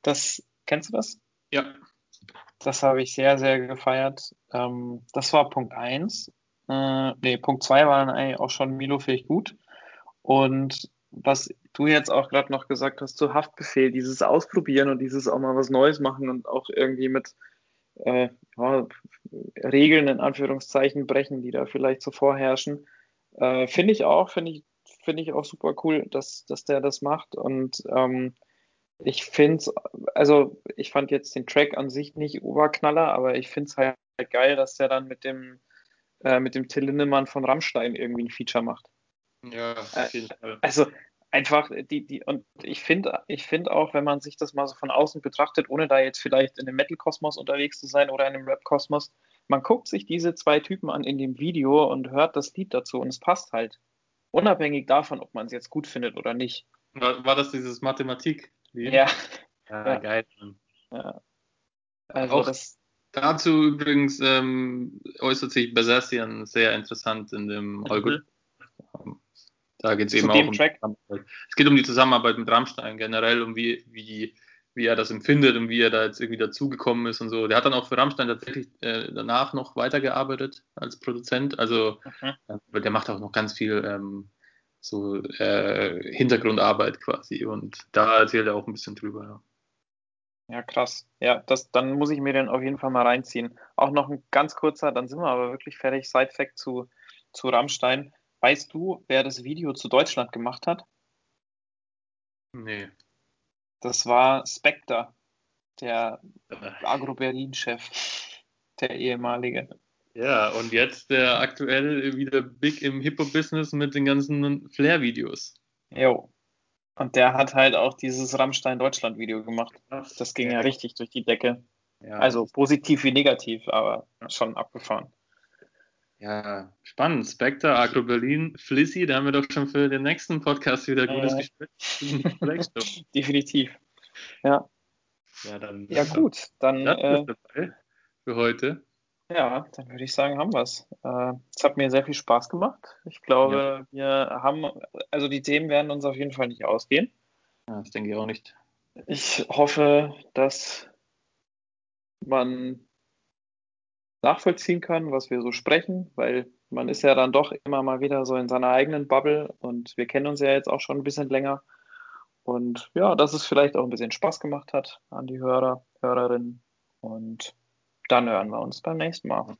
Speaker 5: Das, kennst du das?
Speaker 6: Ja.
Speaker 5: Das habe ich sehr, sehr gefeiert. Ähm, das war Punkt 1. Äh, nee, Punkt 2 war dann eigentlich auch schon Milo fähig gut. Und was du jetzt auch gerade noch gesagt hast zu Haftbefehl, dieses Ausprobieren und dieses auch mal was Neues machen und auch irgendwie mit äh, ja, Regeln in Anführungszeichen brechen, die da vielleicht so vorherrschen, äh, finde ich auch, finde ich finde ich auch super cool, dass, dass der das macht. Und ähm, ich finde es, also ich fand jetzt den Track an sich nicht Oberknaller, aber ich finde es halt geil, dass der dann mit dem, äh, mit dem Till Lindemann von Rammstein irgendwie ein Feature macht.
Speaker 6: Ja, auf jeden Fall.
Speaker 5: Also einfach die, die, und ich finde, ich finde auch, wenn man sich das mal so von außen betrachtet, ohne da jetzt vielleicht in dem Metal-Kosmos unterwegs zu sein oder in dem Rap-Kosmos, man guckt sich diese zwei Typen an in dem Video und hört das Lied dazu und es passt halt. Unabhängig davon, ob man es jetzt gut findet oder nicht.
Speaker 6: War, war das dieses Mathematik?
Speaker 5: Ja.
Speaker 6: Ja, ja. geil.
Speaker 5: Ja. Also auch, das,
Speaker 6: Dazu übrigens ähm, äußert sich Besassian sehr interessant in dem Algorithmus. Da geht es eben auch um
Speaker 5: Track?
Speaker 6: Es geht um die Zusammenarbeit mit Rammstein generell, um wie, wie, wie er das empfindet und wie er da jetzt irgendwie dazugekommen ist und so. Der hat dann auch für Rammstein tatsächlich äh, danach noch weitergearbeitet als Produzent. Also
Speaker 5: Mhm.
Speaker 6: äh, der macht auch noch ganz viel ähm, so äh, Hintergrundarbeit quasi und da erzählt er auch ein bisschen drüber. Ja.
Speaker 5: Ja, krass. Ja, das, dann muss ich mir den auf jeden Fall mal reinziehen. Auch noch ein ganz kurzer, dann sind wir aber wirklich fertig. Side-Fact zu, zu Rammstein. Weißt du, wer das Video zu Deutschland gemacht hat?
Speaker 6: Nee.
Speaker 5: Das war Spectre, der
Speaker 6: Äh,
Speaker 5: Agro Berlin-Chef, der ehemalige.
Speaker 6: Ja, und jetzt der aktuell wieder big im Hip-Hop-Business mit den ganzen Flair-Videos.
Speaker 5: Jo. Und der hat halt auch dieses Rammstein Deutschland-Video gemacht. Das ging ja richtig durch die Decke.
Speaker 6: Ja,
Speaker 5: Also positiv wie negativ, aber schon abgefahren.
Speaker 6: Ja, spannend. Spectre, Agro Berlin, Flissy, da haben wir doch schon für den nächsten Podcast wieder gutes
Speaker 5: Ja.
Speaker 6: Gespräch.
Speaker 5: Definitiv. Ja,
Speaker 6: ja, dann
Speaker 5: ja gut. Dann,
Speaker 6: Das
Speaker 5: äh,
Speaker 6: ist dabei für heute.
Speaker 5: ja, dann würde ich sagen, haben wir es. Äh, es hat mir sehr viel Spaß gemacht. Ich glaube, wir haben, also die Themen werden uns auf jeden Fall nicht ausgehen.
Speaker 6: Ja, das denke ich auch nicht.
Speaker 5: Ich hoffe, dass man nachvollziehen kann, was wir so sprechen, weil man ist ja dann doch immer mal wieder so in seiner eigenen Bubble und wir kennen uns ja jetzt auch schon ein bisschen länger. Und ja, dass es vielleicht auch ein bisschen Spaß gemacht hat an die Hörer, Hörerinnen. Und dann hören wir uns beim nächsten Mal.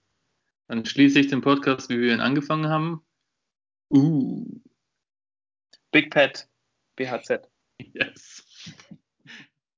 Speaker 6: Dann schließe ich den Podcast, wie wir ihn angefangen haben. Uh,
Speaker 5: Big Pet, BHZ.
Speaker 6: yes.